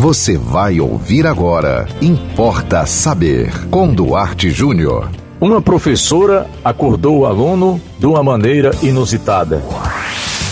Você vai ouvir agora. Importa saber. Com Duarte Júnior. Uma professora acordou o aluno de uma maneira inusitada.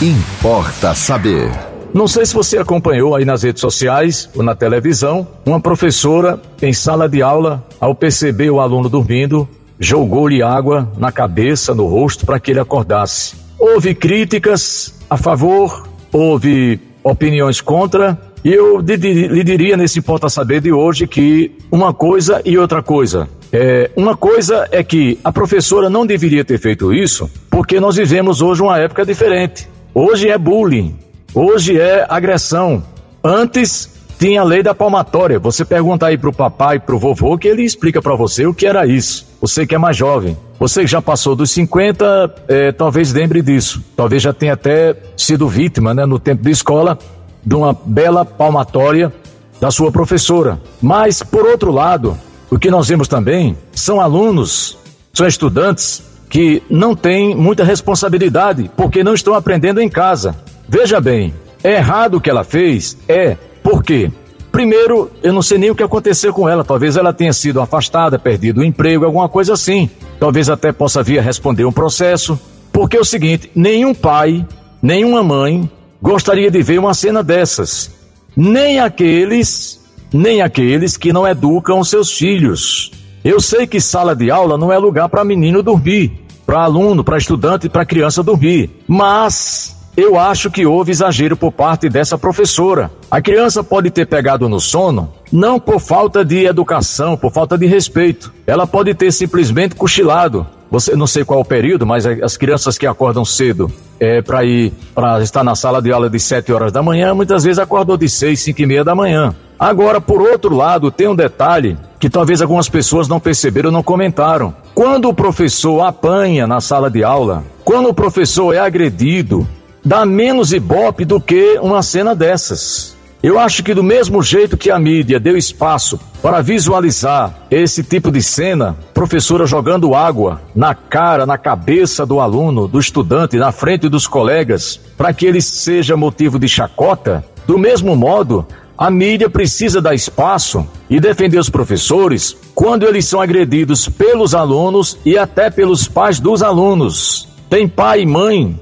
Importa saber. Não sei se você acompanhou aí nas redes sociais ou na televisão, uma professora em sala de aula, ao perceber o aluno dormindo, jogou-lhe água na cabeça, no rosto, para que ele acordasse. Houve críticas a favor, houve opiniões contra, e eu lhe diria nesse Importa Saber de hoje que uma coisa e outra coisa. É, uma coisa é que a professora não deveria ter feito isso, porque nós vivemos hoje uma época diferente. Hoje é bullying, hoje é agressão. Antes tinha a lei da palmatória. Você pergunta aí pro papai, pro vovô, que ele explica para você o que era isso. Você que é mais jovem. Você que já passou dos 50, é, talvez lembre disso. Talvez já tenha até sido vítima, né, no tempo de escola, de uma bela palmatória da sua professora. Mas, por outro lado, o que nós vemos também são alunos, são estudantes que não têm muita responsabilidade porque não estão aprendendo em casa. Veja bem, é errado o que ela fez? É, por quê? Primeiro, eu não sei nem o que aconteceu com ela. Talvez ela tenha sido afastada, perdido o emprego, alguma coisa assim. Talvez até possa vir a responder um processo. Porque é o seguinte: nenhum pai, nenhuma mãe gostaria de ver uma cena dessas. Nem aqueles, nem aqueles que não educam seus filhos. Eu sei que sala de aula não é lugar para menino dormir, para aluno, para estudante para criança dormir. Mas eu acho que houve exagero por parte dessa professora. A criança pode ter pegado no sono, não por falta de educação, por falta de respeito. Ela pode ter simplesmente cochilado. Você não sei qual o período, mas as crianças que acordam cedo é, para ir para estar na sala de aula de 7 horas da manhã, muitas vezes acordou de 6, 5 e meia da manhã. Agora, por outro lado, tem um detalhe que talvez algumas pessoas não perceberam, não comentaram. Quando o professor apanha na sala de aula, quando o professor é agredido, dá menos ibope do que uma cena dessas. Eu acho que do mesmo jeito que a mídia deu espaço para visualizar esse tipo de cena, professora jogando água na cara, na cabeça do aluno, do estudante, na frente dos colegas, para que ele seja motivo de chacota, do mesmo modo, a mídia precisa dar espaço e defender os professores quando eles são agredidos pelos alunos e até pelos pais dos alunos. Tem pai e mãe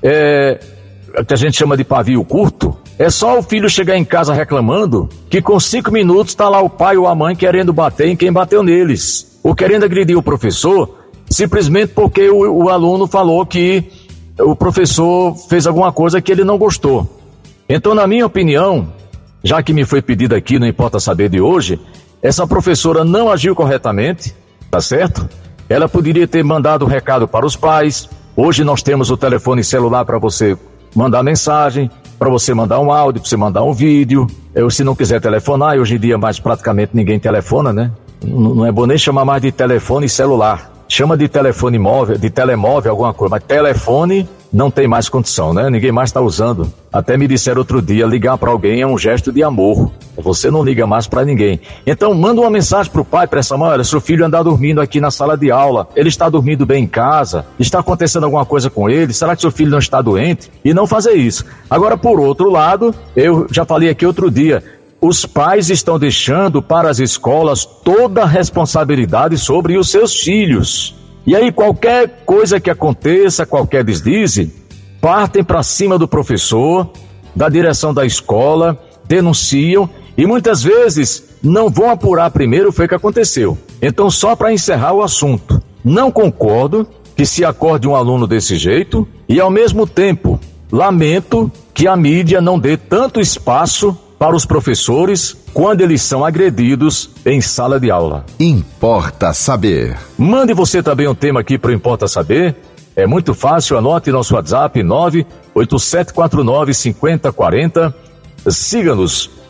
é, que a gente chama de pavio curto, é só o filho chegar em casa reclamando que com cinco minutos está lá o pai ou a mãe querendo bater em quem bateu neles, ou querendo agredir o professor, simplesmente porque o, o aluno falou que o professor fez alguma coisa que ele não gostou. Então, na minha opinião, já que me foi pedido aqui, não importa saber de hoje, essa professora não agiu corretamente, tá certo? Ela poderia ter mandado o um recado para os pais, Hoje nós temos o telefone celular para você mandar mensagem, para você mandar um áudio, para você mandar um vídeo. Eu, se não quiser telefonar, hoje em dia mais praticamente ninguém telefona, né? Não, não é bom nem chamar mais de telefone celular. Chama de telefone móvel, de telemóvel, alguma coisa, mas telefone não tem mais condição, né? Ninguém mais está usando. Até me disseram outro dia, ligar para alguém é um gesto de amor. Você não liga mais para ninguém. Então manda uma mensagem para o pai, para essa mãe, olha, seu filho anda dormindo aqui na sala de aula, ele está dormindo bem em casa, está acontecendo alguma coisa com ele, será que seu filho não está doente? E não fazer isso. Agora, por outro lado, eu já falei aqui outro dia, os pais estão deixando para as escolas toda a responsabilidade sobre os seus filhos. E aí, qualquer coisa que aconteça, qualquer deslize, partem para cima do professor, da direção da escola, denunciam e muitas vezes não vão apurar primeiro o que aconteceu. Então, só para encerrar o assunto, não concordo que se acorde um aluno desse jeito e, ao mesmo tempo, lamento que a mídia não dê tanto espaço para os professores quando eles são agredidos em sala de aula. Importa saber. Mande você também um tema aqui para o Importa Saber. É muito fácil, anote nosso WhatsApp 98749 5040. Siga-nos